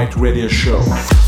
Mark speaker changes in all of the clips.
Speaker 1: Right Radio Show.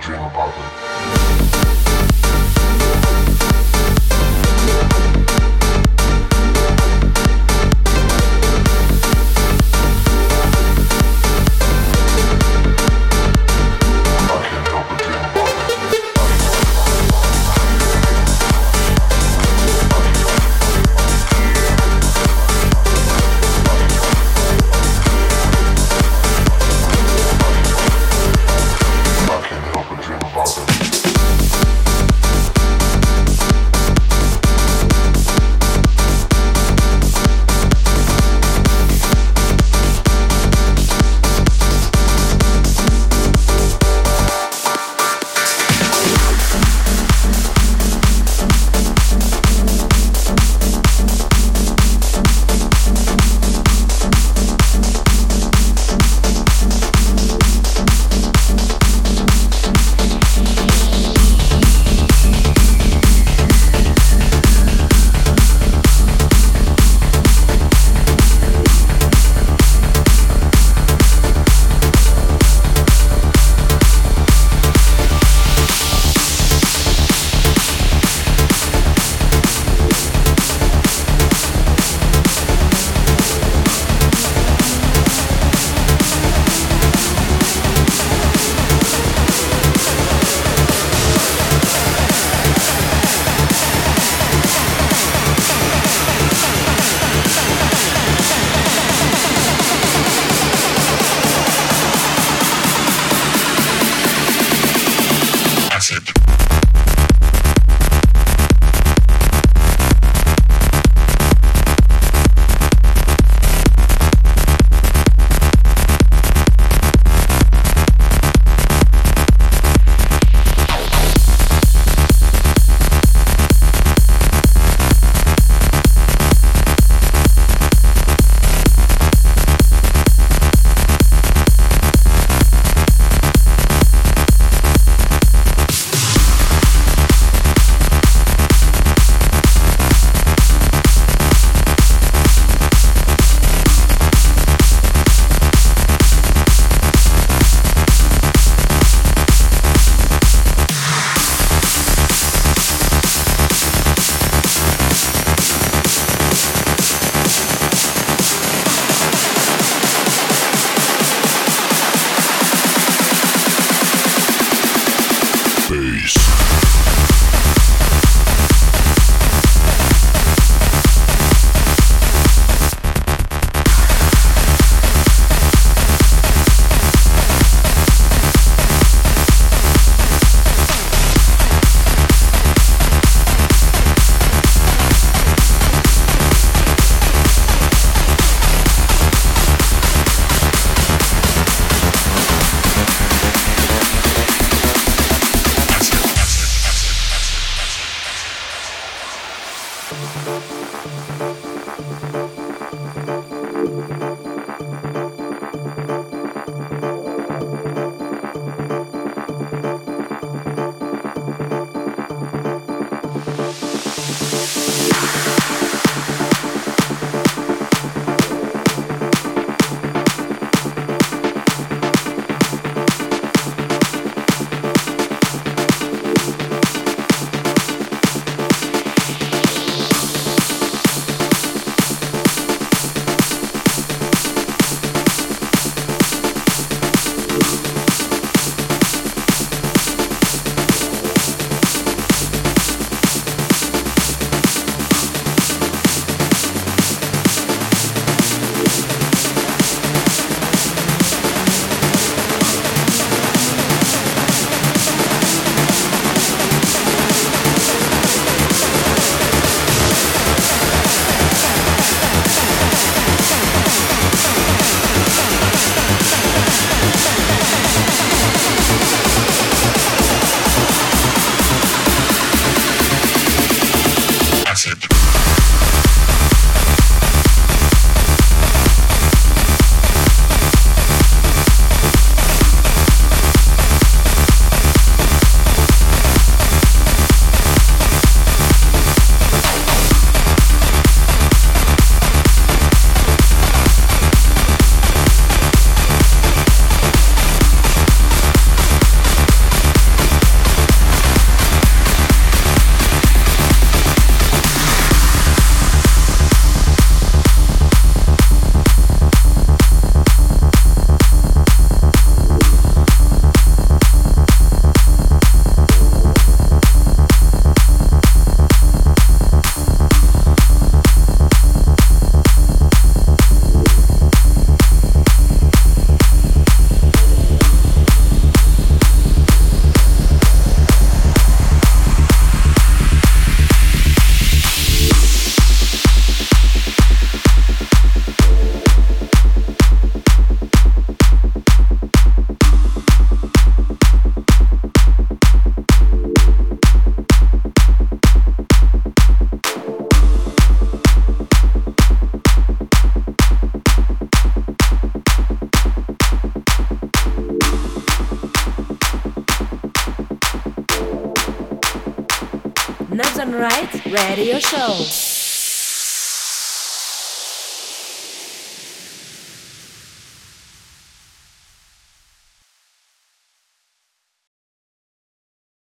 Speaker 2: dream about them.